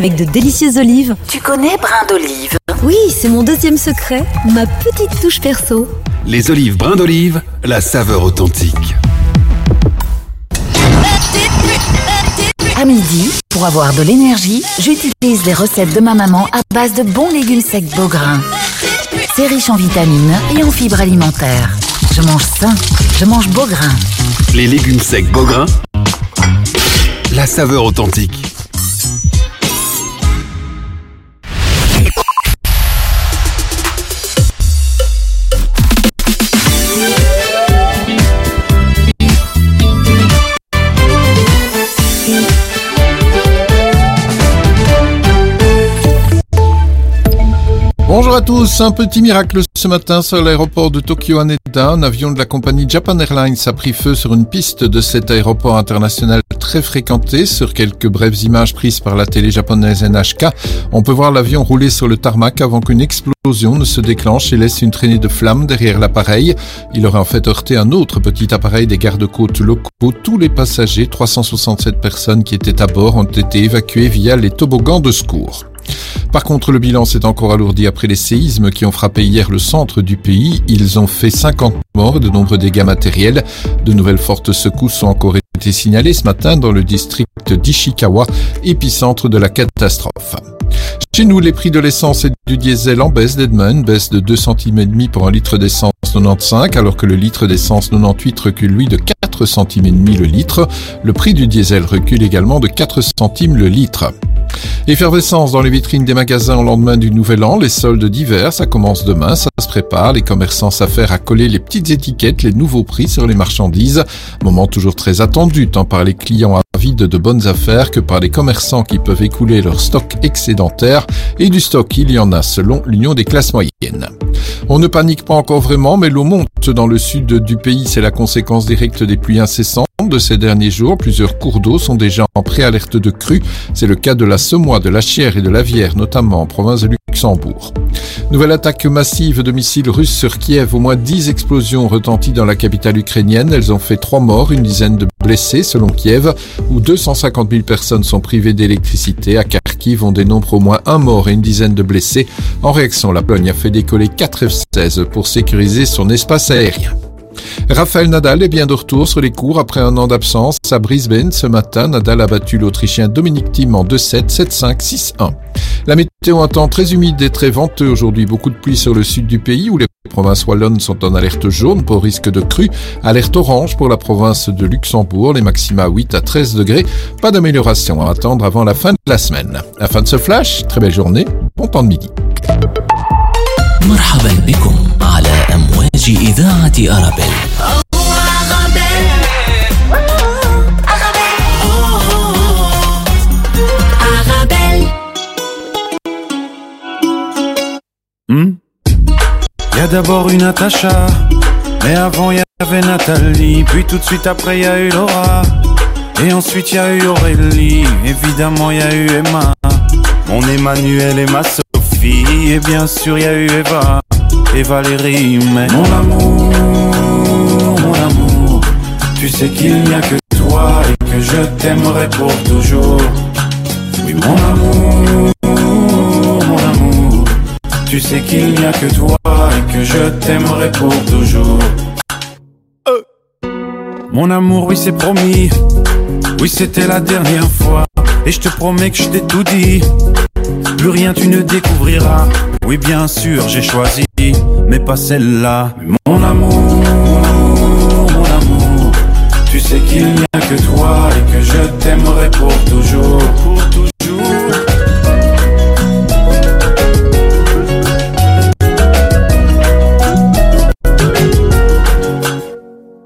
avec de délicieuses olives. Tu connais brin d'olive Oui, c'est mon deuxième secret, ma petite touche perso. Les olives brin d'olive, la saveur authentique. À midi, pour avoir de l'énergie, j'utilise les recettes de ma maman à base de bons légumes secs Beaugrain. C'est riche en vitamines et en fibres alimentaires. Je mange sain, je mange Beaugrain. Les légumes secs Beaugrain, la saveur authentique. Bonjour à tous, un petit miracle ce matin sur l'aéroport de Tokyo Haneda. Un avion de la compagnie Japan Airlines a pris feu sur une piste de cet aéroport international très fréquenté. Sur quelques brèves images prises par la télé japonaise NHK, on peut voir l'avion rouler sur le tarmac avant qu'une explosion ne se déclenche et laisse une traînée de flammes derrière l'appareil. Il aurait en fait heurté un autre petit appareil des gardes-côtes locaux. Tous les passagers, 367 personnes qui étaient à bord, ont été évacués via les toboggans de secours. Par contre, le bilan s'est encore alourdi après les séismes qui ont frappé hier le centre du pays. Ils ont fait 50 morts et de nombreux dégâts matériels. De nouvelles fortes secousses ont encore été signalées ce matin dans le district d'Ishikawa, épicentre de la catastrophe. Chez nous, les prix de l'essence et du diesel en baisse d'Edmund, baisse de 2 centimes et demi pour un litre d'essence 95, alors que le litre d'essence 98 recule lui de 4 centimes et demi le litre. Le prix du diesel recule également de 4 centimes le litre. Effervescence dans les vitrines des magasins au lendemain du Nouvel An, les soldes d'hiver, ça commence demain, ça se prépare, les commerçants s'affairent à coller les petites étiquettes, les nouveaux prix sur les marchandises, moment toujours très attendu tant par les clients avides de bonnes affaires que par les commerçants qui peuvent écouler leur stock excédentaire, et du stock il y en a selon l'Union des classes moyennes. On ne panique pas encore vraiment, mais l'eau monte dans le sud du pays, c'est la conséquence directe des pluies incessantes de ces derniers jours. Plusieurs cours d'eau sont déjà en préalerte de crue. C'est le cas de la Semois, de la Chière et de la Vière, notamment en province de Luxembourg. Nouvelle attaque massive de missiles russes sur Kiev. Au moins 10 explosions retenties dans la capitale ukrainienne. Elles ont fait 3 morts, une dizaine de blessés selon Kiev, où 250 000 personnes sont privées d'électricité. À Kharkiv, on dénombre au moins un mort et une dizaine de blessés. En réaction, la Pologne a fait décoller 4 F-16 pour sécuriser son espace aérien. Raphaël Nadal est bien de retour sur les cours après un an d'absence à Brisbane. Ce matin, Nadal a battu l'Autrichien Dominique Thiem en 2-7, 7-5, 6-1. La météo un temps très humide et très venteux aujourd'hui. Beaucoup de pluie sur le sud du pays où les provinces wallonnes sont en alerte jaune pour risque de crue. Alerte orange pour la province de Luxembourg. Les maxima 8 à 13 degrés. Pas d'amélioration à attendre avant la fin de la semaine. La fin de ce flash. Très belle journée. Bon temps de midi. مرحبا بكم على أمواج إذاعة أرابيل Hmm y a d'abord une Natacha, mais avant y avait Nathalie, puis tout de suite après y a eu Laura, et ensuite y a eu Aurélie, évidemment y a eu Emma, mon Emmanuel et ma Sophie, et bien sûr y a eu Eva et Valérie, mais mon amour, mon amour, tu sais qu'il n'y a que toi et que je t'aimerai pour toujours. Oui, mon amour, mon amour, tu sais qu'il n'y a que toi et que je t'aimerai pour toujours. Euh. Mon amour, oui, c'est promis. Oui, c'était la dernière fois. Et je te promets que je t'ai tout dit. Plus rien tu ne découvriras. Oui, bien sûr, j'ai choisi, mais pas celle-là. Mon amour, mon amour, tu sais qu'il n'y a que toi et que je t'aimerai pour toujours. Pour toujours.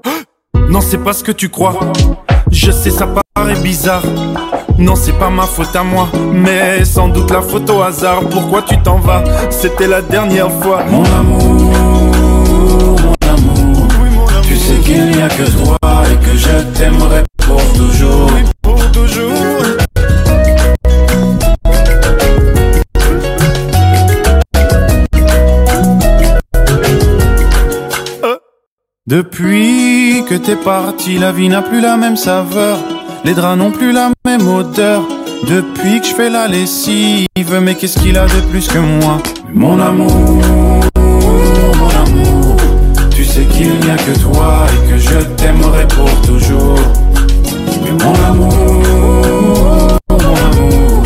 Non, c'est pas ce que tu crois. Je sais, ça paraît bizarre. Non, c'est pas ma faute à moi, mais sans doute la faute au hasard. Pourquoi tu t'en vas? C'était la dernière fois. Mon amour, mon amour, tu sais qu'il n'y a que toi et que je t'aimerai pour toujours. Pour toujours. Depuis que t'es parti, la vie n'a plus la même saveur. Les draps n'ont plus la même odeur. depuis que je fais la lessive. Mais qu'est-ce qu'il a de plus que moi? Mon amour, mon amour. Tu sais qu'il n'y a que toi et que je t'aimerai pour toujours. Mais mon amour, mon amour.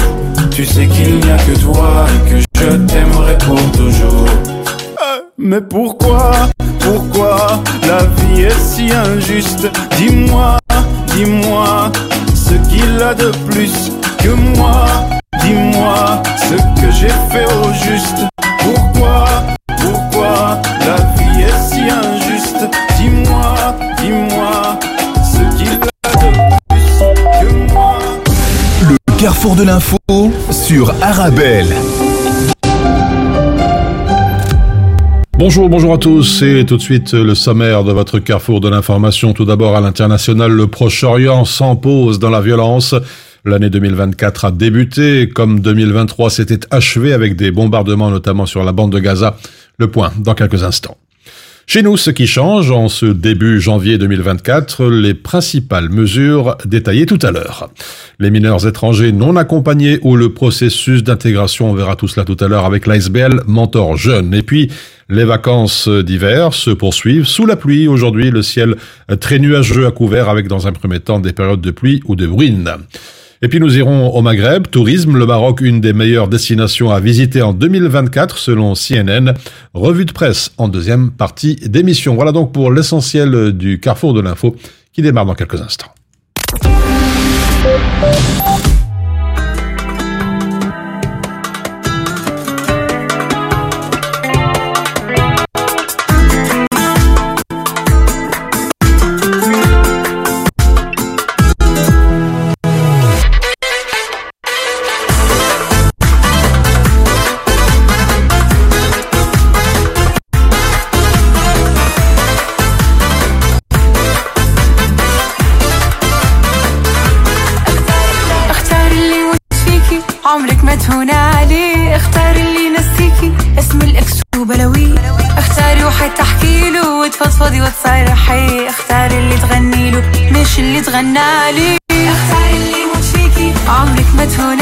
Tu sais qu'il n'y a que toi et que je t'aimerai pour toujours. Euh, mais pourquoi, pourquoi la vie est si injuste? Dis-moi, dis-moi ce qu'il a de plus que moi. Dis-moi ce que j'ai fait au juste. Pourquoi, pourquoi la vie est si injuste? Dis-moi, dis-moi ce qu'il a de plus que moi. Le carrefour de l'info sur Arabelle. Bonjour, bonjour à tous et tout de suite le sommaire de votre carrefour de l'information. Tout d'abord à l'international, le Proche-Orient pause dans la violence. L'année 2024 a débuté, comme 2023 s'était achevé avec des bombardements notamment sur la bande de Gaza. Le point dans quelques instants. Chez nous, ce qui change en ce début janvier 2024, les principales mesures détaillées tout à l'heure. Les mineurs étrangers non accompagnés ou le processus d'intégration, on verra tout cela tout à l'heure avec l'ASBL Mentor Jeune. Et puis, les vacances d'hiver se poursuivent sous la pluie. Aujourd'hui, le ciel très nuageux à couvert avec dans un premier temps des périodes de pluie ou de bruine. Et puis nous irons au Maghreb, tourisme, le Maroc, une des meilleures destinations à visiter en 2024 selon CNN. Revue de presse en deuxième partie d'émission. Voilà donc pour l'essentiel du carrefour de l'info qui démarre dans quelques instants. اللي تغنى عليه اختار اللي يموت فيكي عمرك ما تهون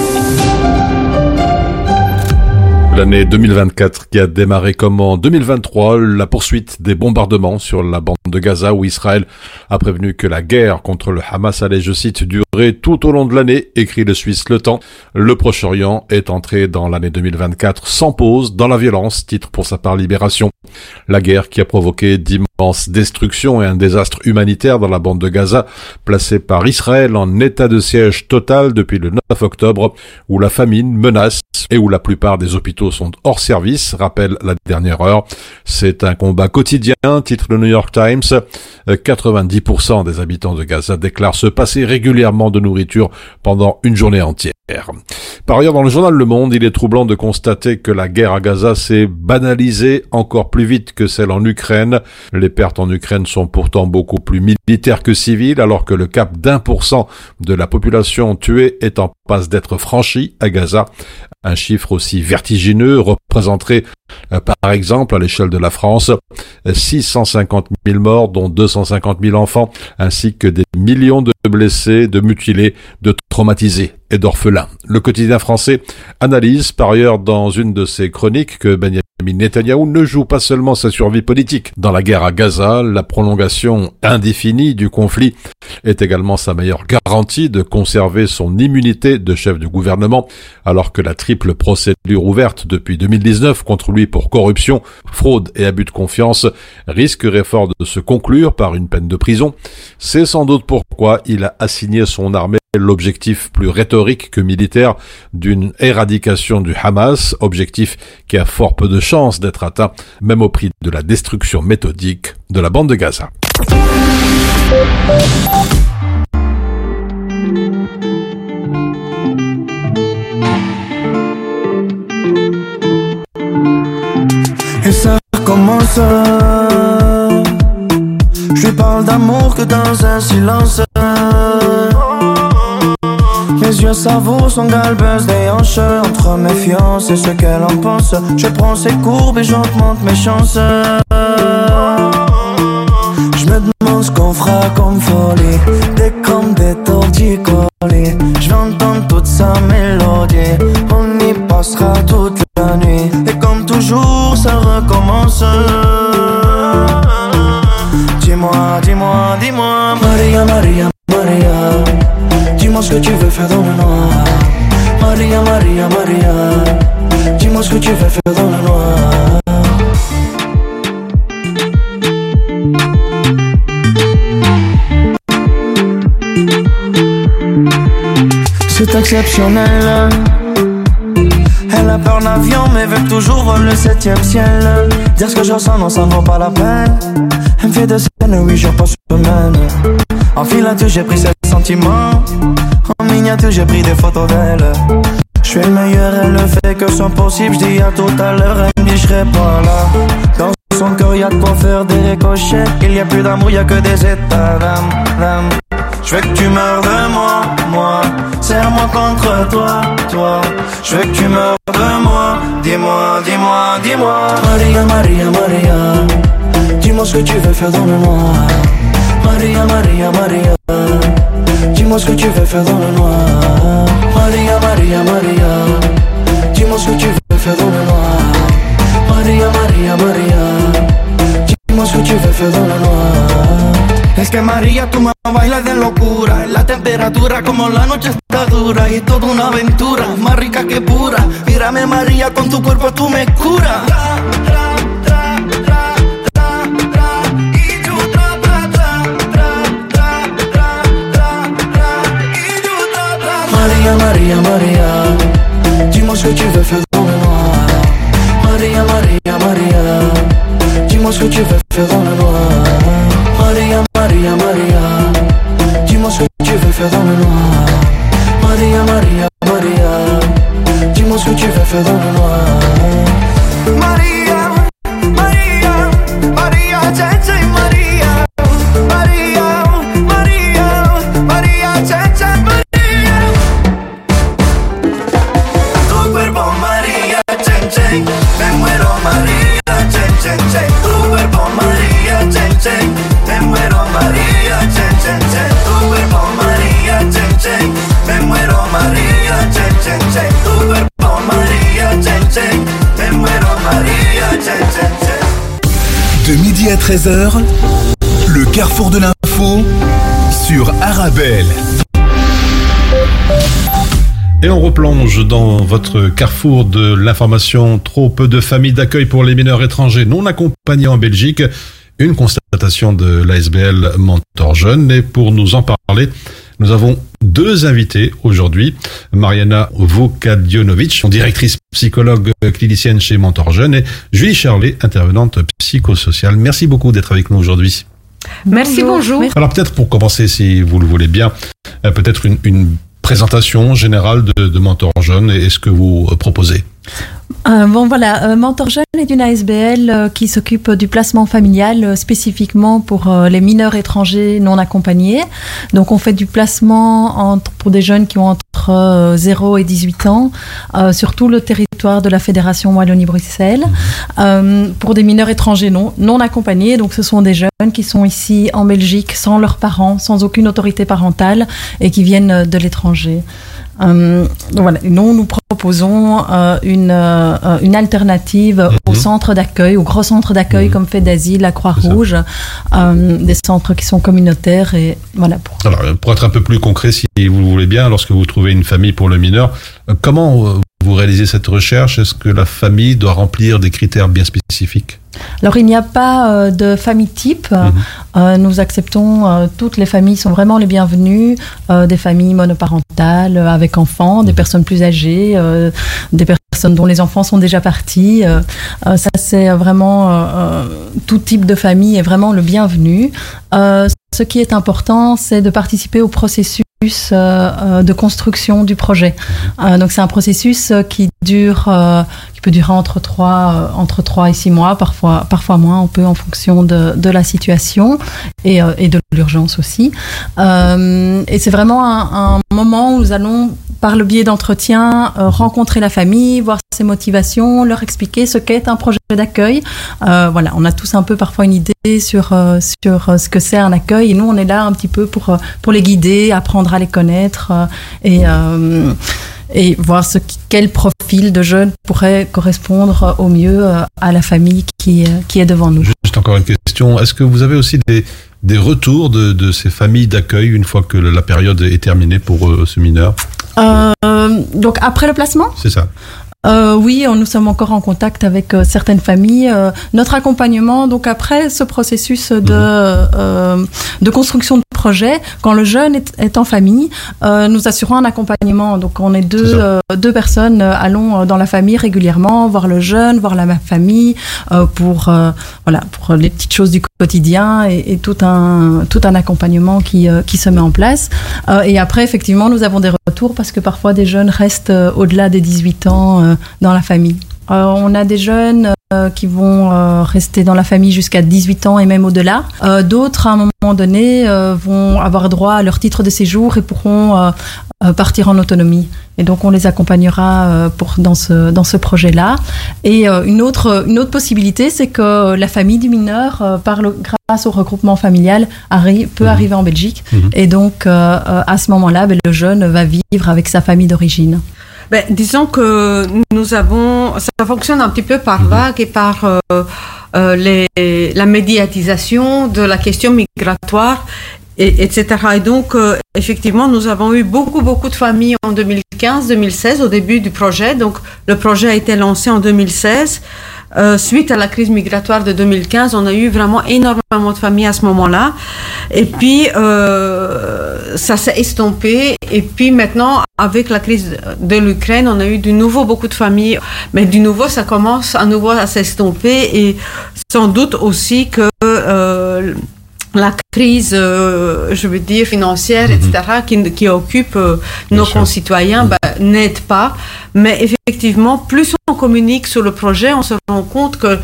L'année 2024 qui a démarré comme en 2023, la poursuite des bombardements sur la bande de Gaza où Israël a prévenu que la guerre contre le Hamas allait, je cite, durer tout au long de l'année, écrit le Suisse Le Temps. Le Proche-Orient est entré dans l'année 2024 sans pause dans la violence, titre pour sa part Libération. La guerre qui a provoqué d'immenses destructions et un désastre humanitaire dans la bande de Gaza, placée par Israël en état de siège total depuis le 9 octobre, où la famine menace et où la plupart des hôpitaux sont hors service, rappelle la dernière heure. C'est un combat quotidien, titre le New York Times. 90% des habitants de Gaza déclarent se passer régulièrement de nourriture pendant une journée entière. Par ailleurs, dans le journal Le Monde, il est troublant de constater que la guerre à Gaza s'est banalisée encore plus vite que celle en Ukraine. Les pertes en Ukraine sont pourtant beaucoup plus militaires que civiles, alors que le cap d'un pour cent de la population tuée est en passe d'être franchi à Gaza. Un chiffre aussi vertigineux représenterait euh, par exemple à l'échelle de la France 650 000 morts dont 250 000 enfants ainsi que des millions de blessés, de mutilés, de traumatisés et d'orphelins. Le quotidien français analyse par ailleurs dans une de ses chroniques que Benjamin Netanyahu ne joue pas seulement sa survie politique. Dans la guerre à Gaza, la prolongation indéfinie du conflit est également sa meilleure garantie de conserver son immunité de chef du gouvernement, alors que la triple procédure ouverte depuis 2019 contre lui pour corruption, fraude et abus de confiance risquerait fort de se conclure par une peine de prison. C'est sans doute pourquoi il a assigné son armée l'objectif plus rhétorique que militaire d'une éradication du Hamas, objectif qui a fort peu de chances d'être atteint, même au prix de la destruction méthodique de la bande de Gaza. Et ça recommence. Je parle d'amour que dans un silence. Mes yeux savourent son galbeuse des hanches Entre méfiance et ce qu'elle en pense. Je prends ses courbes et j'augmente mes chances. Je me demande ce qu'on fera comme folie. Des comme des torticolis Je toute sa mélodie. On y passera toute la nuit. Et comme toujours ça recommence. Dis-moi, dis-moi, dis-moi Maria, Maria, Maria Dis-moi ce que tu veux faire dans le noir. Maria, Maria, Maria. Dis-moi ce que tu veux faire dans le noir. C'est exceptionnel Elle a peur d'avion mais veut toujours le septième ciel. Dire ce que je ressens non ça ne vaut pas la peine. Elle me fait des scènes huit jours par semaine En filature j'ai pris ses sentiments En miniature j'ai pris des photos d'elle. Je suis le meilleur, elle ne fait que son possible. Je à tout à l'heure, elle me dit je serai pas là. Dans son cœur y'a de quoi faire des ricochets. Il y a plus d'amour, y a que des états d'âme, je veux que tu meurs de moi, moi. Serre-moi contre toi, toi. Je veux que tu meurs de moi. Dis-moi, dis-moi, dis-moi. Maria, Maria, Maria. Dis-moi ce que tu veux faire dans le Maria, Maria, Maria Dis-moi que tu veux faire noir Maria, Maria, Maria Dis-moi que tu veux faire noir Maria, Maria, Maria que tu Es que María, tú me bailas de locura. La temperatura como la noche está dura y toda una aventura, más rica que pura. Mírame María, con tu cuerpo tú me curas. Maria, Maria, Dis-moi ce que tu veux faire dans le noir. Maria, Maria, Maria. Dis-moi ce que tu veux faire dans le noir. Maria, Maria, Maria. Dis-moi ce que tu veux faire dans le noir. Maria, Maria, Maria. Dis-moi ce que tu veux faire dans le noir à 13h, le carrefour de l'info sur Arabelle. Et on replonge dans votre carrefour de l'information. Trop peu de familles d'accueil pour les mineurs étrangers non accompagnés en Belgique. Une constatation de l'ASBL Mentor Jeune. Et pour nous en parler, nous avons deux invités aujourd'hui. Mariana Vokadionovic, directrice psychologue clinicienne chez Mentor Jeune, et Julie Charlet, intervenante psychosociale. Merci beaucoup d'être avec nous aujourd'hui. Merci, bonjour. Alors peut-être pour commencer, si vous le voulez bien, euh, peut-être une, une présentation générale de, de Mentor Jeune et ce que vous euh, proposez. Euh, bon voilà, euh, Mentor Jeune est une ASBL euh, qui s'occupe du placement familial euh, spécifiquement pour les mineurs étrangers non accompagnés. Donc on fait du placement pour des jeunes qui ont entre euh, 0 et 18 ans sur tout le territoire de la Fédération Wallonie-Bruxelles. Pour des mineurs étrangers non, non accompagnés, donc ce sont des jeunes qui sont ici en Belgique sans leurs parents, sans aucune autorité parentale et qui viennent de l'étranger. Euh, donc voilà, nous, nous proposons euh, une, euh, une alternative au Mhm. centre d'accueil, au gros centre d'accueil Mhm. comme fait d'asile, la Croix-Rouge, euh, des centres qui sont communautaires et voilà. Pour... Alors, pour être un peu plus concret, si vous le voulez bien, lorsque vous trouvez une famille pour le mineur, comment vous réalisez cette recherche Est-ce que la famille doit remplir des critères bien spécifiques? Alors il n'y a pas euh, de famille type. Mhm. Euh, nous acceptons euh, toutes les familles sont vraiment les bienvenues, des familles monoparentales avec enfants, des Mhm. personnes plus âgées, des personnes dont les enfants sont déjà partis. Euh, euh, ça c'est vraiment euh, euh, tout type de famille est vraiment le bienvenu. Euh, ce qui est important, c'est de participer au processus euh, de construction du projet. Donc c'est un processus qui dure, euh, qui peut durer entre trois, euh, entre trois et six mois, parfois, parfois moins, on peut en fonction de, de la situation et, euh, et de l'urgence aussi. Euh, et c'est vraiment un, un moment où nous allons, par le biais d'entretien, euh, rencontrer la famille, voir ses motivations, leur expliquer ce qu'est un projet d'accueil. Euh, voilà, on a tous un peu parfois une idée sur, sur ce que c'est un accueil et nous on est là un petit peu pour, pour les guider, apprendre à les connaître et, et voir ce quel profil de jeune pourrait correspondre au mieux euh, à la famille qui, euh, qui est devant nous. Juste encore une question. Est-ce que vous avez aussi des, des retours de, de ces familles d'accueil une fois que la période est terminée pour euh, ce mineur? Euh, donc après le placement? C'est ça. Euh, oui, nous sommes encore en contact avec euh, certaines familles. Euh, notre accompagnement, donc après ce processus de, euh, de construction de projet, quand le jeune est, est en famille, euh, nous assurons un accompagnement. Donc on est deux, euh, deux personnes, allons dans la famille régulièrement, voir le jeune, voir la famille, euh, pour, euh, voilà, pour les petites choses du quotidien et, et tout, un, tout un accompagnement qui, euh, qui se met en place. Euh, et après, effectivement, nous avons des retours parce que parfois des jeunes restent au-delà des 18 ans euh, dans la famille. Euh, on a des jeunes euh, qui vont euh, rester dans la famille jusqu'à 18 ans et même au-delà. Euh, D'autres, à un moment donné, euh, vont avoir droit à leur titre de séjour et pourront euh, euh, partir en autonomie. Et donc, on les accompagnera euh, pour, dans ce, dans ce projet-là. Et euh, une, autre, une autre possibilité, c'est que la famille du mineur, euh, par le, grâce au regroupement familial, arrive, peut Mhm. arriver en Belgique. Mhm. Et donc, euh, euh, à ce moment-là, ben, le jeune va vivre avec sa famille d'origine. Ben, disons que nous avons, ça fonctionne un petit peu par Mhm. vague et par euh, euh, les, la médiatisation de la question migratoire, et, etc. Et donc, euh, effectivement, nous avons eu beaucoup, beaucoup de familles en 2015-2016 au début du projet. Donc, le projet a été lancé en 2016. Euh, suite à la crise migratoire de 2015, on a eu vraiment énormément de familles à ce moment-là. Et puis, euh, ça s'est estompé. Et puis maintenant, avec la crise de l'Ukraine, on a eu de nouveau beaucoup de familles. Mais du nouveau, ça commence à nouveau à s'estomper. Et sans doute aussi que... Euh, la crise, euh, je veux dire, financière, Mhm. etc., qui, qui occupe euh, nos sûr. concitoyens, ben, n'aide pas. Mais effectivement, plus on communique sur le projet, on se rend compte que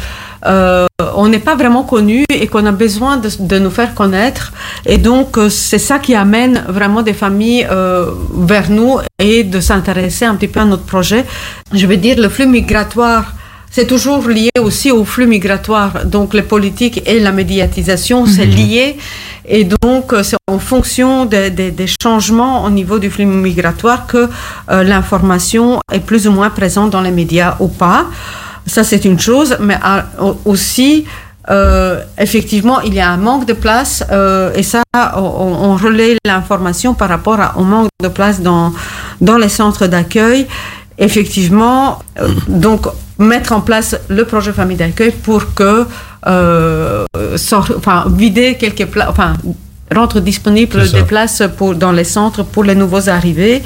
euh, on n'est pas vraiment connu et qu'on a besoin de, de nous faire connaître. Et donc, euh, c'est ça qui amène vraiment des familles euh, vers nous et de s'intéresser un petit peu à notre projet. Je veux dire, le flux migratoire c'est toujours lié aussi au flux migratoire. Donc les politiques et la médiatisation, c'est lié. Et donc euh, c'est en fonction des, des- des changements au niveau du flux migratoire que euh, l'information est plus ou moins présente dans les médias ou pas. Ça c'est une chose, mais au- aussi euh, effectivement, il y a un manque de place euh, et ça, on, on relaie l'information par rapport à, au manque de place dans, dans les centres d'accueil. Effectivement, euh, donc mettre en place le projet famille d'accueil pour que euh, sort- enfin, vider quelques places, enfin rendre disponible C'est ça. des places pour, dans les centres pour les nouveaux arrivés.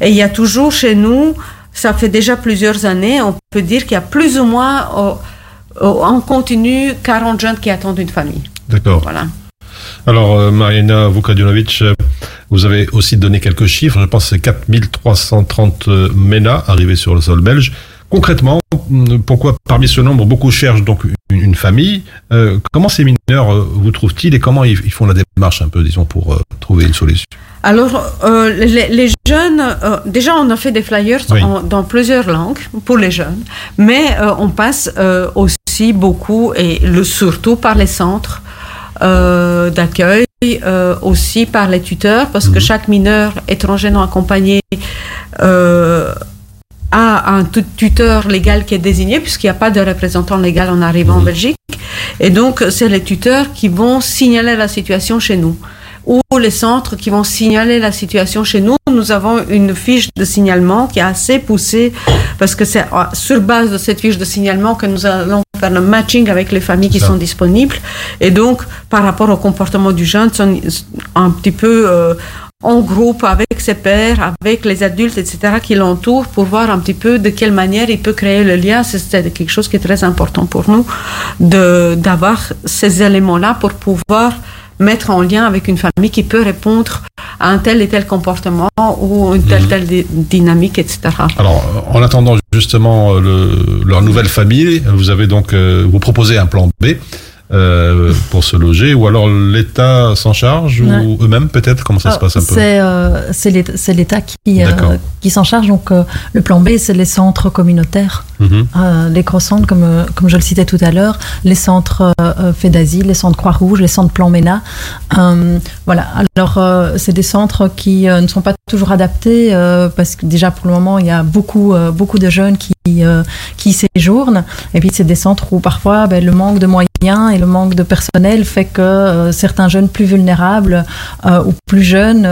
Et il y a toujours chez nous, ça fait déjà plusieurs années, on peut dire qu'il y a plus ou moins oh, oh, en continu 40 jeunes qui attendent une famille. D'accord. Voilà. Alors, euh, Marina Vukadinovic, euh, vous avez aussi donné quelques chiffres. Je pense que c'est 4330 euh, MENA arrivés sur le sol belge. Concrètement, hum, pourquoi parmi ce nombre, beaucoup cherchent donc une, une famille Euh, Comment ces mineurs euh, vous trouvent-ils et comment ils, ils font la démarche un peu, disons, pour euh, trouver une solution? Alors, euh, les, les jeunes, euh, déjà on a fait des flyers Oui. en- dans plusieurs langues pour les jeunes, mais euh, on passe euh, aussi beaucoup et le, surtout par les centres euh, d'accueil, euh, aussi par les tuteurs, parce que chaque mineur étranger non accompagné euh, a un tu- tuteur légal qui est désigné, puisqu'il n'y a pas de représentant légal en arrivant en Belgique. Et donc, c'est les tuteurs qui vont signaler la situation chez nous ou les centres qui vont signaler la situation chez nous. Nous avons une fiche de signalement qui est assez poussée parce que c'est euh, sur base de cette fiche de signalement que nous allons faire le matching avec les familles qui Ça. sont disponibles. Et donc, par rapport au comportement du jeune, sont un petit peu euh, en groupe avec ses pairs, avec les adultes, etc., qui l'entourent pour voir un petit peu de quelle manière il peut créer le lien. C'est- quelque chose qui est très important pour nous de- d'avoir ces éléments-là pour pouvoir mettre en lien avec une famille qui peut répondre à un tel et tel comportement ou une telle, telle di- dynamique, etc. Alors, en attendant justement le- leur nouvelle famille, vous avez donc euh, vous proposez un plan B euh, pour se loger, ou alors l'État s'en charge, ou eux-mêmes peut-être Comment ça se Ah, passe un peu C'est euh, l'État qui, euh, qui s'en charge. Donc, euh, le plan B, c'est les centres communautaires, Mhm. les croissants, comme, comme je le citais tout à l'heure, les centres faits d'asile, les centres Croix-Rouge, les centres Plan MENA. Euh, voilà. Alors, c'est des centres qui ne sont pas toujours adaptés parce que déjà, pour le moment, il y a beaucoup, beaucoup de jeunes qui, euh, qui séjournent. Et puis, c'est des centres où parfois, ben, le manque de moyens et le manque de personnel fait que euh, certains jeunes plus vulnérables euh, ou plus jeunes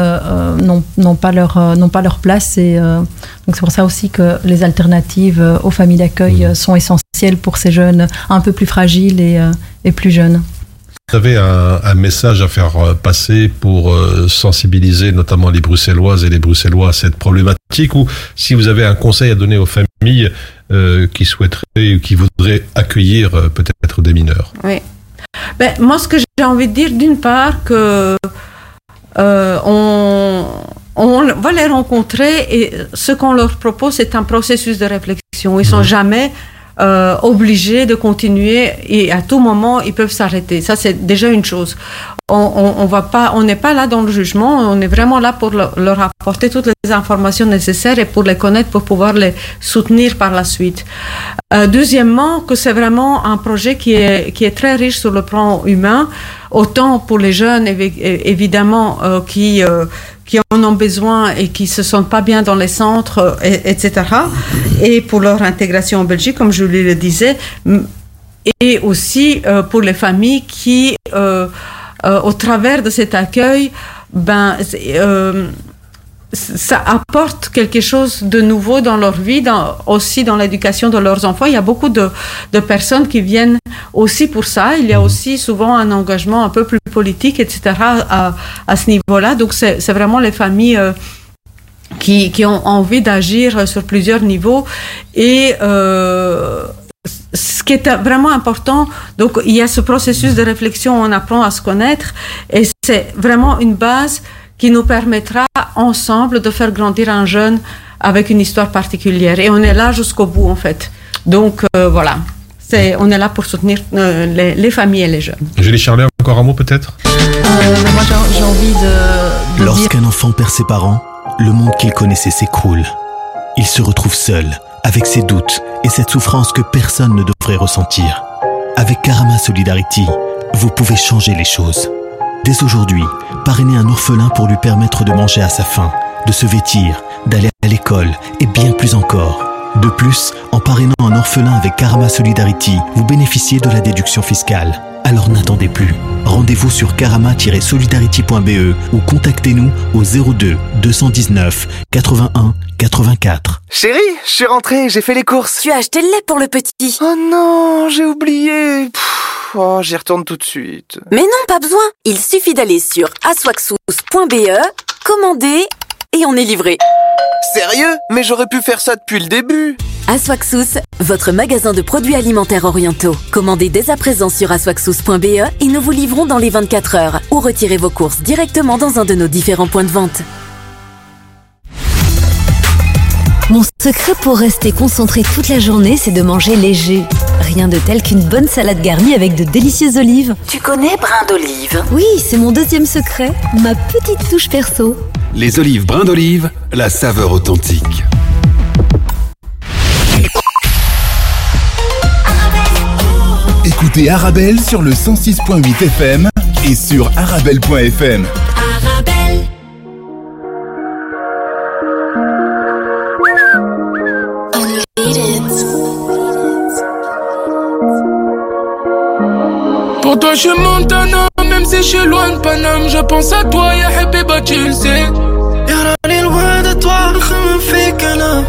n'ont pas leur n'ont pas leur place et donc c'est pour ça aussi que les alternatives aux familles d'accueil euh, sont essentielles pour ces jeunes un peu plus fragiles et, et plus jeunes. Vous avez un, un message à faire euh, passer pour euh, sensibiliser notamment les Bruxelloises et les Bruxellois à cette problématique, ou si vous avez un conseil à donner aux familles euh, qui souhaiteraient ou qui voudraient accueillir euh, peut-être des mineurs? Oui. Ben, moi, ce que j'ai envie de dire, d'une part, que on, on va les rencontrer et ce qu'on leur propose, c'est un processus de réflexion. Ils sont jamais euh, obligés de continuer et à tout moment, ils peuvent s'arrêter. Ça, c'est déjà une chose. On, va pas, on n'est pas là dans le jugement, on est vraiment là pour le- leur apporter toutes les informations nécessaires et pour les connaître, pour pouvoir les soutenir par la suite. Euh, deuxièmement, que c'est vraiment un projet qui est, qui est très riche sur le plan humain, autant pour les jeunes évidemment euh, qui, euh, qui en ont besoin et qui se sentent pas bien dans les centres, euh, et- etc. Et pour leur intégration en Belgique, comme je le disais, et aussi euh, pour les familles qui, au travers de cet accueil, ben, euh, ça apporte quelque chose de nouveau dans leur vie, dans, aussi dans l'éducation de leurs enfants. Il y a beaucoup de, de personnes qui viennent aussi pour ça. Il y a aussi souvent un engagement un peu plus politique, etc. à, à ce niveau-là. Donc c'est c'est vraiment les familles. euh, qui, qui ont envie d'agir sur plusieurs niveaux et euh, ce qui est vraiment important, donc il y a ce processus de réflexion, on apprend à se connaître et c'est vraiment une base qui nous permettra ensemble de faire grandir un jeune avec une histoire particulière. Et on est là jusqu'au bout en fait. Donc euh, voilà, on est là pour soutenir euh, les, les familles et les jeunes. Julie Charlet, encore un mot peut-être? Euh, moi, j'ai envie de, de dire Lorsqu'un enfant perd ses parents, le monde qu'il connaissait s'écroule. Il se retrouve seul, avec ses doutes et cette souffrance que personne ne devrait ressentir. Avec Karama Solidarity, vous pouvez changer les choses. Dès aujourd'hui, parrainez un orphelin pour lui permettre de manger à sa faim, de se vêtir, d'aller à l'école et bien plus encore. De plus, en parrainant un orphelin avec Karama Solidarity, vous bénéficiez de la déduction fiscale. Alors n'attendez plus. Rendez-vous sur karama-solidarity.be ou contactez-nous au 02 219 81 84. Chérie, je suis rentré, j'ai fait les courses. Tu as acheté le lait pour le petit. Oh non, j'ai oublié. oh, j'y retourne tout de suite. Mais non, pas besoin. Il suffit d'aller sur aswaxous.be, commander et on est livré. Sérieux? Mais j'aurais pu faire ça depuis le début. Aswaxous, votre magasin de produits alimentaires orientaux. Commandez dès à présent sur aswaxous.be et nous vous livrons dans les 24 heures ou retirez vos courses directement dans un de nos différents points de vente. Mon secret pour rester concentré toute la journée, c'est de manger léger. Rien de tel qu'une bonne salade garnie avec de délicieuses olives. Tu connais brin d'olive? Oui, c'est mon deuxième secret, ma petite touche perso. Les olives brin d'olive, la saveur authentique. Écoutez Arabelle sur le 106.8 FM et sur arabelle.fm. Toi, je suis Montana, même si je suis loin de Paname. Je pense à toi, ya Habiba, tu le sais. Y'a est loin de toi, me fait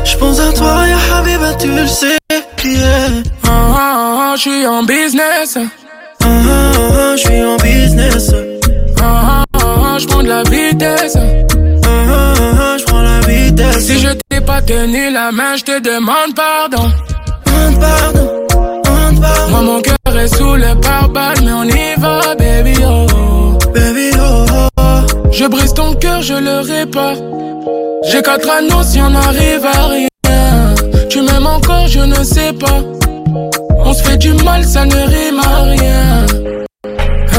Je pense à toi, ya Habiba, tu le sais. Yeah. Ah, ah, ah, je suis en business. Ah, ah, je suis en business. Ah, ah, ah, je prends de la vitesse. Ah, ah, je prends la vitesse. Si je t'ai pas tenu la main, je te demande pardon. Demande pardon. Moi mon cœur sous le pare-balles mais on y va baby oh. Baby oh, oh. Je brise ton cœur je le répare. J'ai quatre anneaux si on arrive à rien. Tu m'aimes encore je ne sais pas. On se fait du mal ça ne rime à rien.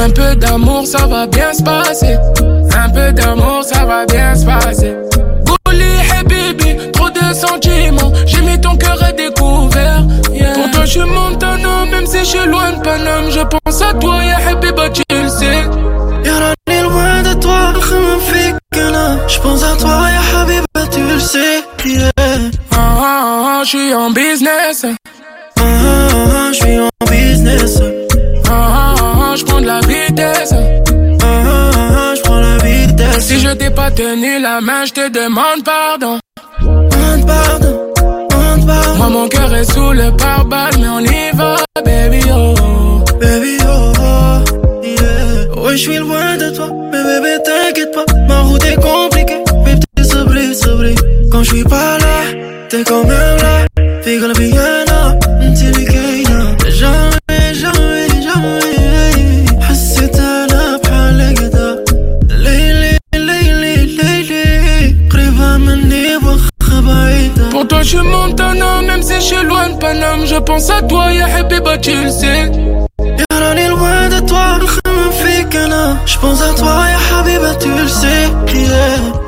Un peu d'amour ça va bien se passer. Un peu d'amour ça va bien se passer. Hey baby, trop de sentiments. J'ai mis ton cœur à découvert Toi je suis Montana, même si je suis loin de Paname Je pense à toi, ya Habiba, tu le sais. Y'a est loin de toi, Je pense à toi, ya Habiba, tu le sais. Yeah. Ah ah ah, je suis en business. Ah ah ah, je suis en business. Ah ah ah, je prends de la vitesse. Si je t'ai pas tenu la main, je te demande pardon. Le pare-balles, mais on y va, baby oh. Baby oh, oh yeah. Ouais, je suis loin de toi, mais bébé, t'inquiète pas. Ma route est compliquée, mais t'es sobri, sobri. Quand je suis pas là, t'es quand même là. Fais la je Montana, même si je suis loin de Paname. Je pense à toi, ya Habiba, tu le sais. Est loin de toi, Je pense à toi, ya Habiba, tu le sais.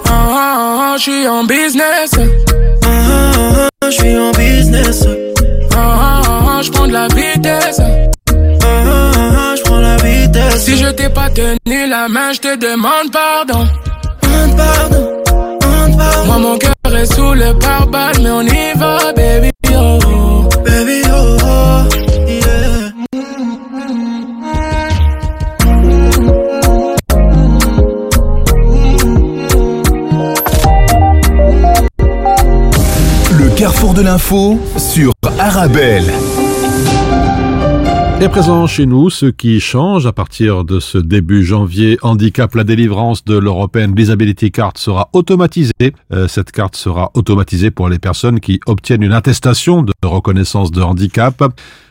Ah, ah, ah, je suis en business. Ah, ah, ah, je suis en business. Ah, ah, ah, je prends de la vitesse. Ah, ah, ah, je prends la vitesse. Si je t'ai pas tenu la main, je te demande pardon. Demande pardon. Moi mon cœur est sous le pare-balles mais on y va baby oh Baby oh, oh yeah. Le carrefour de l'info sur Arabelle. Et présent chez nous, ce qui change à partir de ce début janvier, handicap, la délivrance de l'European Disability Card sera automatisée. Euh, cette carte sera automatisée pour les personnes qui obtiennent une attestation de reconnaissance de handicap.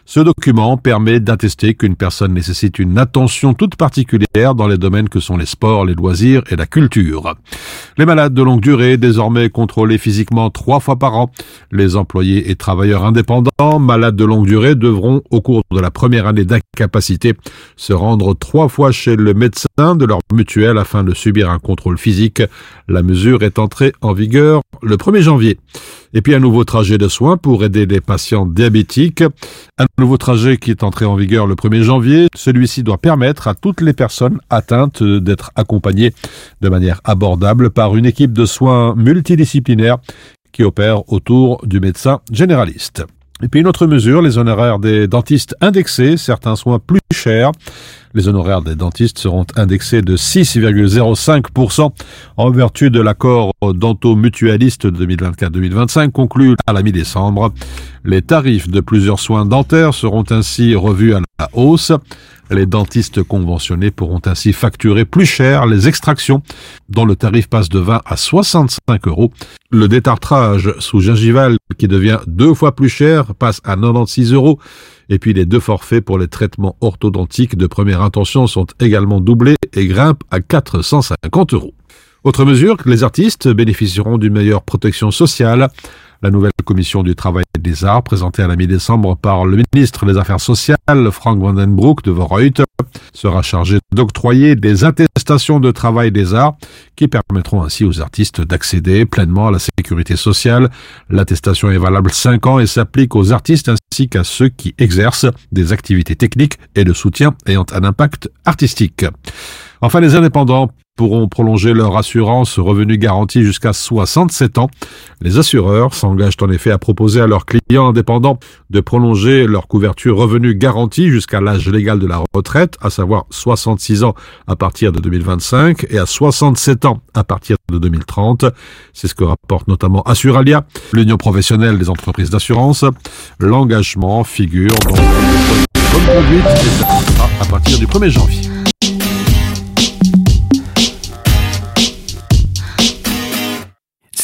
Ce document permet d'attester qu'une personne nécessite une attention toute particulière dans les domaines que sont les sports, les loisirs et la culture. Les malades de longue durée, désormais contrôlés physiquement trois fois par an. Les employés et travailleurs indépendants, malades de longue durée, devront, au cours de la première année d'incapacité, se rendre trois fois chez le médecin de leur mutuelle afin de subir un contrôle physique. La mesure est entrée en vigueur le 1er janvier. Et puis un nouveau trajet de soins pour aider les patients diabétiques. Un nouveau trajet qui est entré en vigueur le 1er janvier. Celui-ci doit permettre à toutes les personnes atteintes d'être accompagnées de manière abordable par une équipe de soins multidisciplinaire qui opère autour du médecin généraliste. Et puis une autre mesure, les honoraires des dentistes indexés, certains soins plus chers. Les honoraires des dentistes seront indexés de 6,05% en vertu de l'accord dento-mutualiste 2024-2025 conclu à la mi-décembre. Les tarifs de plusieurs soins dentaires seront ainsi revus à la hausse. Les dentistes conventionnés pourront ainsi facturer plus cher les extractions, dont le tarif passe de 20 à 65 euros. Le détartrage sous gingival, qui devient deux fois plus cher, passe à 96 euros. Et puis les deux forfaits pour les traitements orthodontiques de première intention sont également doublés et grimpent à 450 euros. Autre mesure, les artistes bénéficieront d'une meilleure protection sociale. La nouvelle commission du travail des arts, présentée à la mi-décembre par le ministre des Affaires sociales, Frank Vandenbroek de Vorreut, sera chargée d'octroyer des attestations de travail des arts qui permettront ainsi aux artistes d'accéder pleinement à la sécurité sociale. L'attestation est valable 5 ans et s'applique aux artistes ainsi qu'à ceux qui exercent des activités techniques et de soutien ayant un impact artistique. Enfin, les indépendants pourront prolonger leur assurance revenu garanti jusqu'à 67 ans. Les assureurs s'engagent en effet à proposer à leurs clients indépendants de prolonger leur couverture revenu garanti jusqu'à l'âge légal de la retraite, à savoir 66 ans à partir de 2025 et à 67 ans à partir de 2030. C'est ce que rapporte notamment Assuralia, l'Union professionnelle des entreprises d'assurance. L'engagement figure dans le conduite à partir du 1er janvier.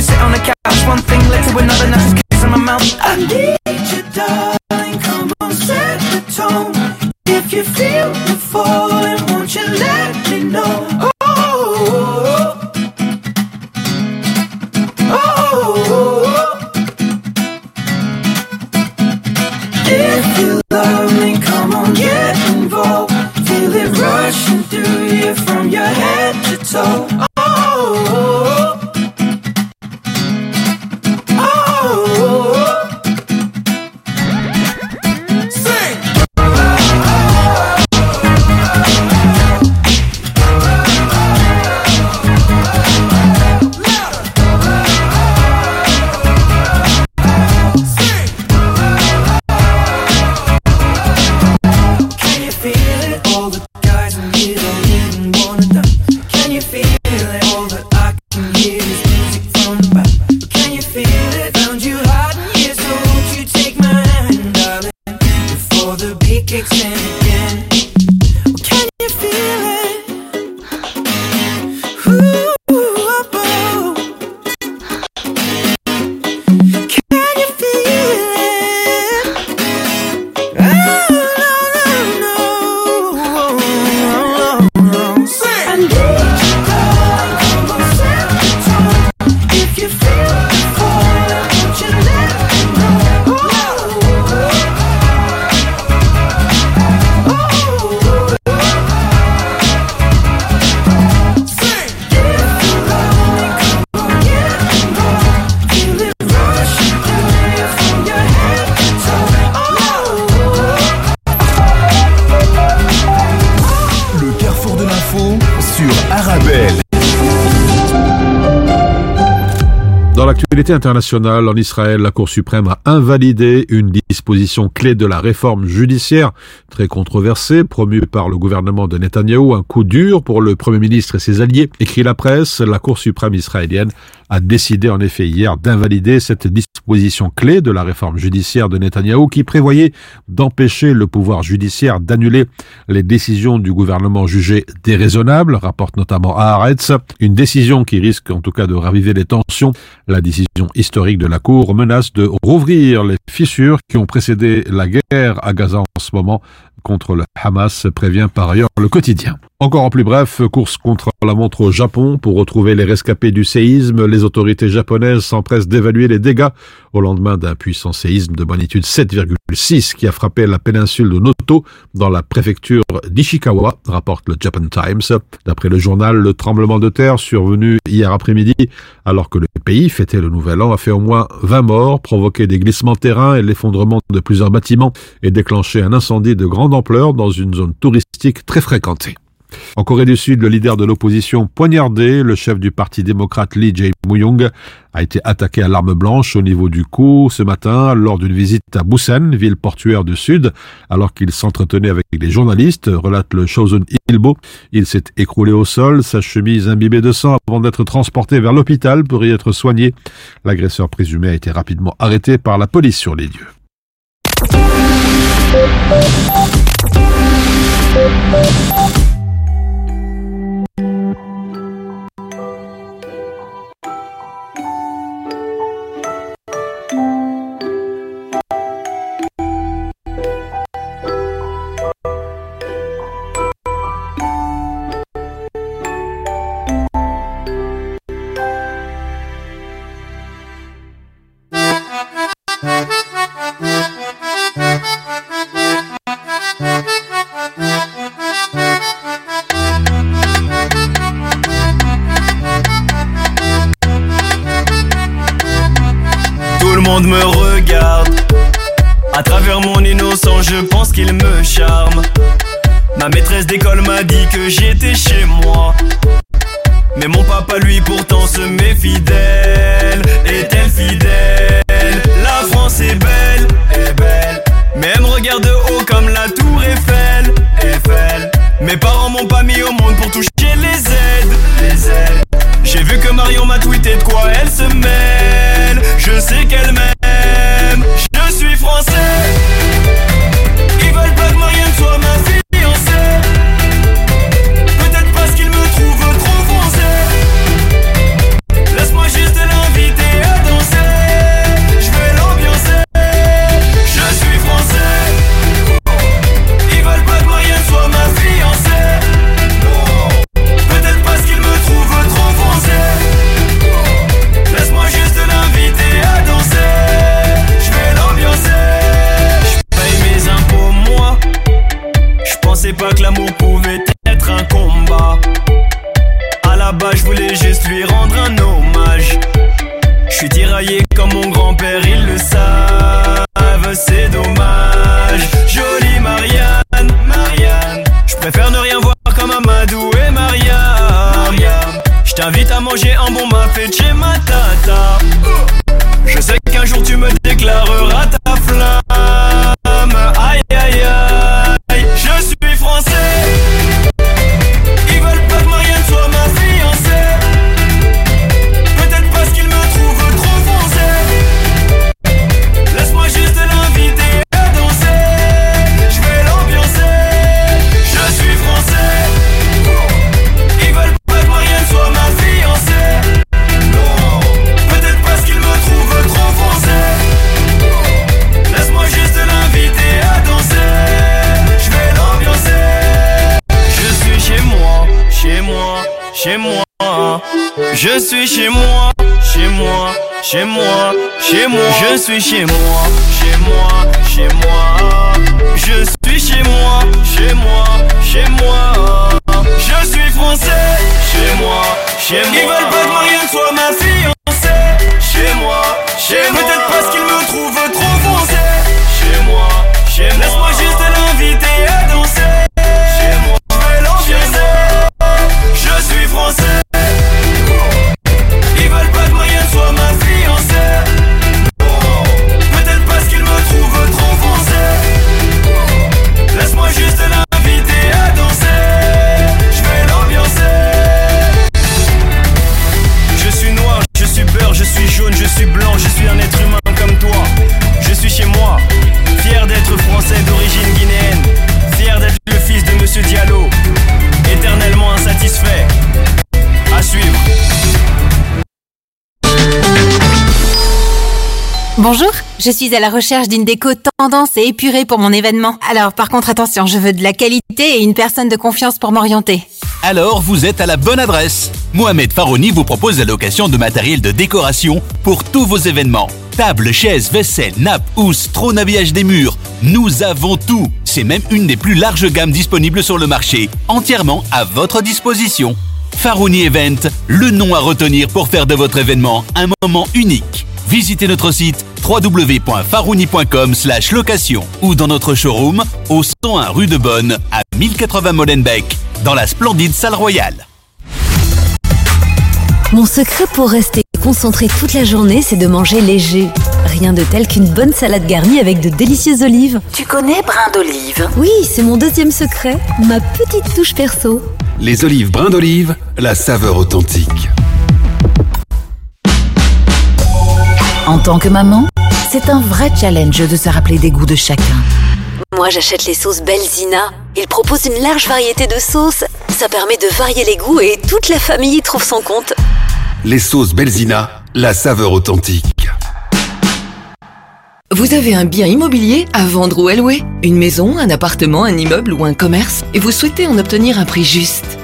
just sit on the couch. One thing led to another, now just kiss in my mouth. I need you, l'actualité internationale, en Israël, la Cour suprême a invalidé une disposition clé de la réforme judiciaire, très controversée, promue par le gouvernement de Netanyahou, un coup dur pour le Premier ministre et ses alliés. Écrit la presse, la Cour suprême israélienne a décidé en effet hier d'invalider cette disposition clé de la réforme judiciaire de Netanyahou qui prévoyait d'empêcher le pouvoir judiciaire d'annuler les décisions du gouvernement jugées déraisonnables, rapporte notamment Haaretz, une décision qui risque en tout cas de raviver les tensions la décision historique de la Cour menace de rouvrir les fissures qui ont précédé la guerre à Gaza en ce moment contre le Hamas, prévient par ailleurs le quotidien. Encore en plus bref, course contre la montre au Japon pour retrouver les rescapés du séisme. Les autorités japonaises s'empressent d'évaluer les dégâts au lendemain d'un puissant séisme de magnitude 7,6 qui a frappé la péninsule de Noto dans la préfecture d'Ishikawa, rapporte le Japan Times. D'après le journal, le tremblement de terre survenu hier après-midi alors que le pays fêtait le nouvel an a fait au moins 20 morts, provoqué des glissements de terrain et l'effondrement de plusieurs bâtiments et déclenché un incendie de grande ampleur dans une zone touristique très fréquentée. En Corée du Sud, le leader de l'opposition poignardé, le chef du parti démocrate Lee Jae-myung, a été attaqué à l'arme blanche au niveau du cou ce matin lors d'une visite à Busan, ville portuaire du Sud, alors qu'il s'entretenait avec des journalistes, relate le Chosun Ilbo. Il s'est écroulé au sol, sa chemise imbibée de sang avant d'être transporté vers l'hôpital pour y être soigné. L'agresseur présumé a été rapidement arrêté par la police sur les lieux. Manger un bon mafé chez ma tata. Je sais qu'un jour tu me déclareras Je suis chez moi, chez moi, chez moi, chez moi. Je suis chez moi, chez moi, chez moi. Je suis chez moi, chez moi, chez moi. Je suis français, chez moi, chez moi. Ils veulent pas que Marianne soit ma fiancée. Chez moi, chez moi. Peut-être parce qu'ils me trouvent trop foncé. Chez moi, chez moi. Laisse-moi juste l'inviter à danser. Chez moi, je vais l'ambiancer. Je suis français. Suis blanc, je suis un être humain comme toi. Je suis chez moi, fier d'être français d'origine guinéenne. Fier d'être le fils de Monsieur Diallo, éternellement insatisfait. À suivre. Bonjour, je suis à la recherche d'une déco tendance et épurée pour mon événement. Alors par contre attention, je veux de la qualité et une personne de confiance pour m'orienter. Alors vous êtes à la bonne adresse. Mohamed Farouni vous propose la location de matériel de décoration pour tous vos événements. Tables, chaises, vaisselle, nappes, housses, trône habillage des murs. Nous avons tout. C'est même une des plus larges gammes disponibles sur le marché, entièrement à votre disposition. Farouni Event, le nom à retenir pour faire de votre événement un moment unique. Visitez notre site www.farouni.com location ou dans notre showroom au 101 rue de Bonne à 1080 Molenbeek dans la splendide salle royale. Mon secret pour rester concentré toute la journée, c'est de manger léger. Rien de tel qu'une bonne salade garnie avec de délicieuses olives. Tu connais brin d'olive? Oui, c'est mon deuxième secret, ma petite touche perso. Les olives brin d'olive, la saveur authentique. En tant que maman, c'est un vrai challenge de se rappeler des goûts de chacun. Moi, j'achète les sauces Belzina. Ils proposent une large variété de sauces. Ça permet de varier les goûts et toute la famille y trouve son compte. Les sauces Belzina, la saveur authentique. Vous avez un bien immobilier à vendre ou à louer? Une maison, un appartement, un immeuble ou un commerce? Et vous souhaitez en obtenir un prix juste?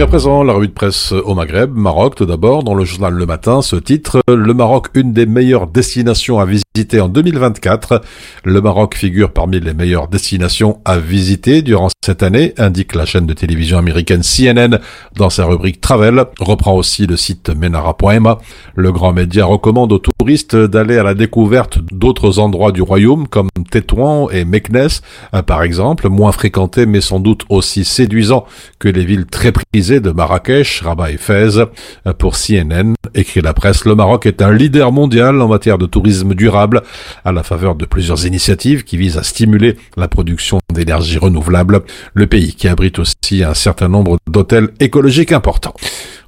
À présent, la revue de presse au Maghreb, Maroc tout d'abord, dans le journal Le Matin, ce titre, Le Maroc, une des meilleures destinations à visiter en 2024. Le Maroc figure parmi les meilleures destinations à visiter durant cette année, indique la chaîne de télévision américaine CNN dans sa rubrique Travel, reprend aussi le site menara.ma. Le grand média recommande aux touristes d'aller à la découverte d'autres endroits du royaume comme Tétouan et Meknes, par exemple, moins fréquentés mais sans doute aussi séduisants que les villes très prisées de Marrakech, Rabat et. Pour CNN, écrit la presse, le Maroc est un leader mondial en matière de tourisme durable à la faveur de plusieurs initiatives qui visent à stimuler la production d'énergie renouvelable. Le pays qui abrite aussi un certain nombre d'hôtels écologiques importants.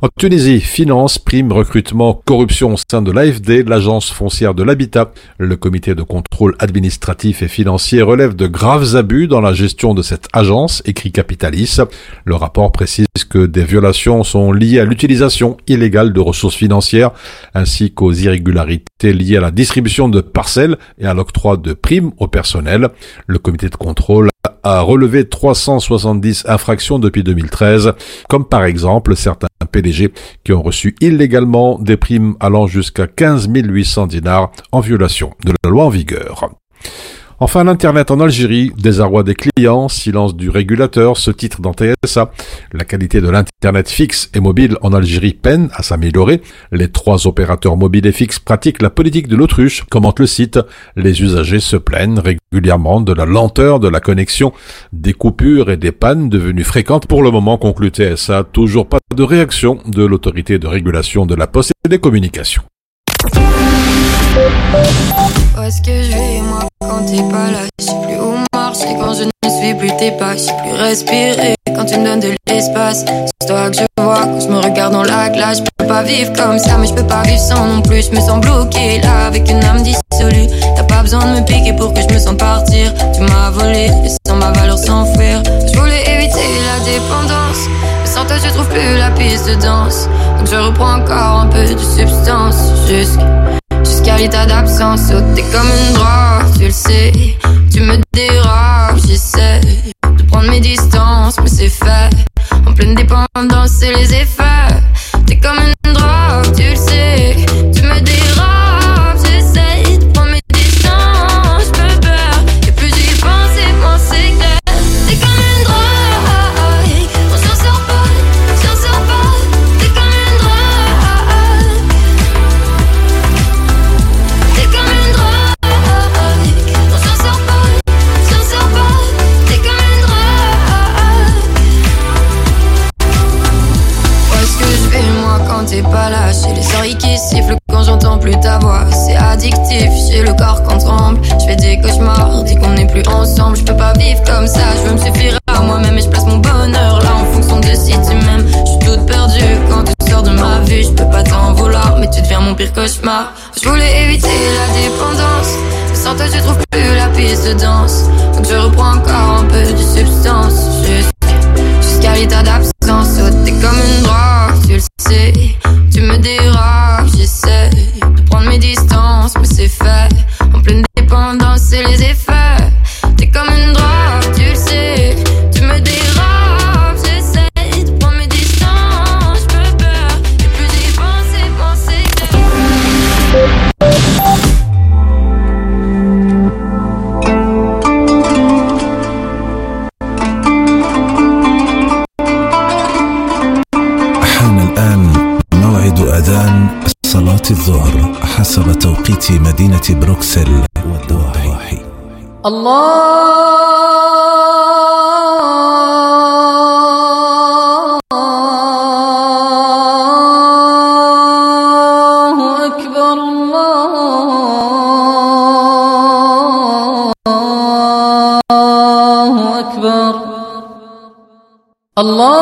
En Tunisie, finance, prime, recrutement, corruption au sein de l'AFD, l'agence foncière de l'habitat. Le comité de contrôle administratif et financier relève de graves abus dans la gestion de cette agence, écrit Capitalis. Le rapport précise que des violations sont liées à l'utilisation illégale de ressources financières ainsi qu'aux irrégularités liées à la distribution de parcelles et à l'octroi de primes au personnel. Le comité de contrôle a relevé 370 infractions depuis 2013, comme par exemple certains PDG qui ont reçu illégalement des primes allant jusqu'à 15 800 dinars en violation de la loi en vigueur. Enfin, l'Internet en Algérie, désarroi des clients, silence du régulateur, ce titre dans TSA. La qualité de l'Internet fixe et mobile en Algérie peine à s'améliorer. Les trois opérateurs mobiles et fixes pratiquent la politique de l'autruche, commente le site. Les usagers se plaignent régulièrement de la lenteur de la connexion, des coupures et des pannes devenues fréquentes pour le moment, conclut TSA. Toujours pas de réaction de l'autorité de régulation de la poste et des communications. Quand t'es pas là. Je plus où marcher quand je ne suis plus tes pas. Je sais plus respirer quand tu me donnes de l'espace. C'est toi que je vois quand je me regarde dans la glace. Je peux pas vivre comme ça mais je peux pas vivre sans non plus. Je me sens bloqué là avec une âme dissolue. T'as pas besoin de me piquer pour que je me sens partir. Tu m'as volé sans ma valeur s'enfuir. Je voulais éviter la dépendance Mais sans toi je trouve plus la piste de danse. Donc je reprends encore un peu de substance Jusqu'à Jusqu'à l'état d'absence, oh, t'es comme une drogue, tu le sais. Tu me dérapes, j'essaie de prendre mes distances, mais c'est fait. En pleine dépendance, c'est les effets. T'es comme une mon pire cauchemar. Je voulais éviter la dépendance. Sans toi, je trouve plus la piste de danse. Donc je reprends encore un peu de substance. Jusqu'à l'état d'absence. Oh, t'es comme une drogue, tu le sais. Tu me déraves, j'essaie de prendre mes distances, mais c'est fait. En pleine dépendance, c'est les effets. بروكسل والضواحي الله أكبر الله أكبر الله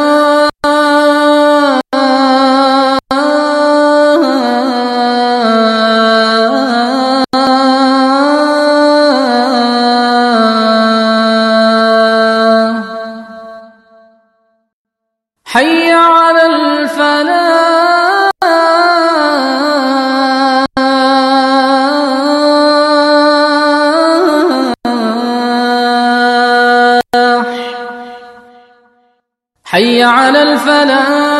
على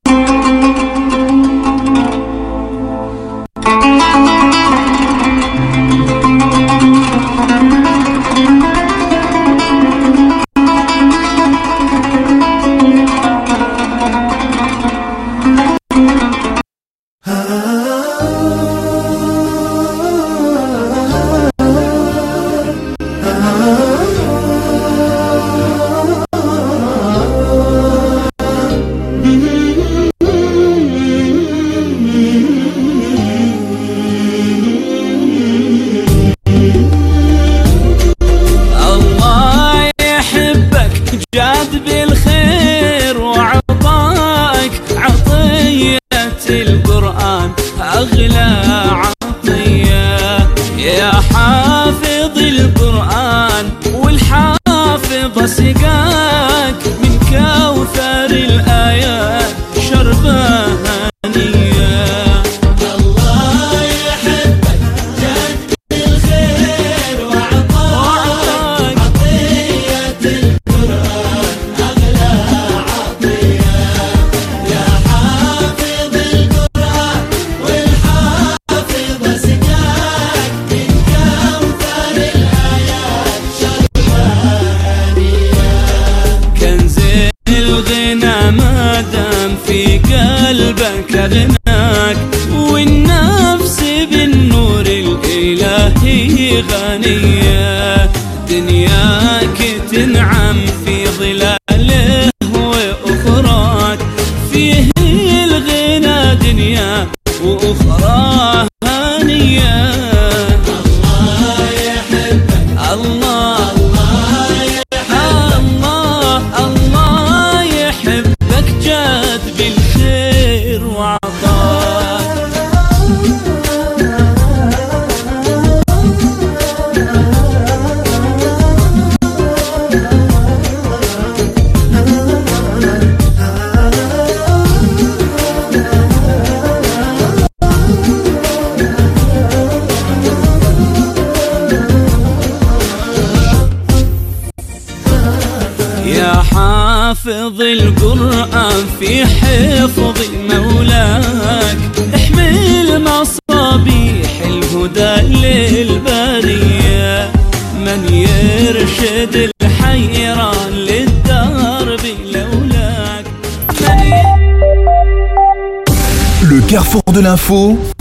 الإلهي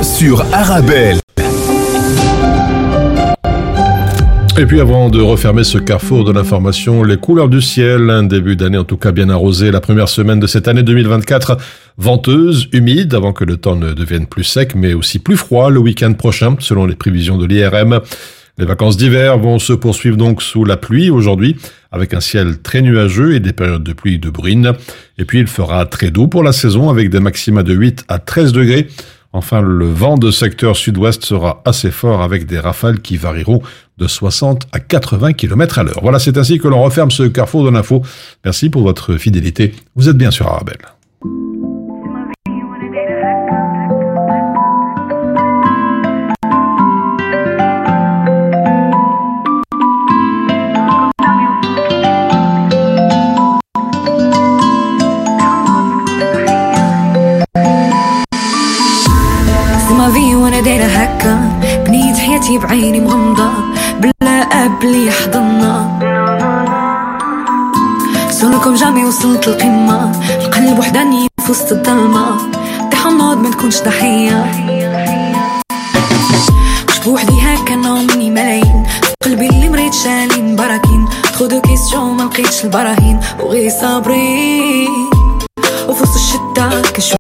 sur Arabelle. Et puis avant de refermer ce carrefour de l'information, les couleurs du ciel, un début d'année en tout cas bien arrosé, la première semaine de cette année 2024, venteuse, humide, avant que le temps ne devienne plus sec, mais aussi plus froid le week-end prochain, selon les prévisions de l'IRM. Les vacances d'hiver vont se poursuivre donc sous la pluie aujourd'hui, avec un ciel très nuageux et des périodes de pluie de bruine. Et puis il fera très doux pour la saison, avec des maxima de 8 à 13 degrés. Enfin, le vent de secteur sud-ouest sera assez fort avec des rafales qui varieront de 60 à 80 km à l'heure. Voilà, c'est ainsi que l'on referme ce carrefour de l'info. Merci pour votre fidélité. Vous êtes bien sur Arabelle. حياتي بعيني مغمضة بلا اللي يحضننا. سولكم جامي وصلت القمة القلب وحداني في وسط الظلمة. تحمض ما تكونش ضحية. مش بوحدي هكا نوع مني ملايين. قلبي اللي مريت شالين براكين. خدو كيستيون ما لقيتش البراهين. وغير صابرين. وفي وسط الشتا كنشوف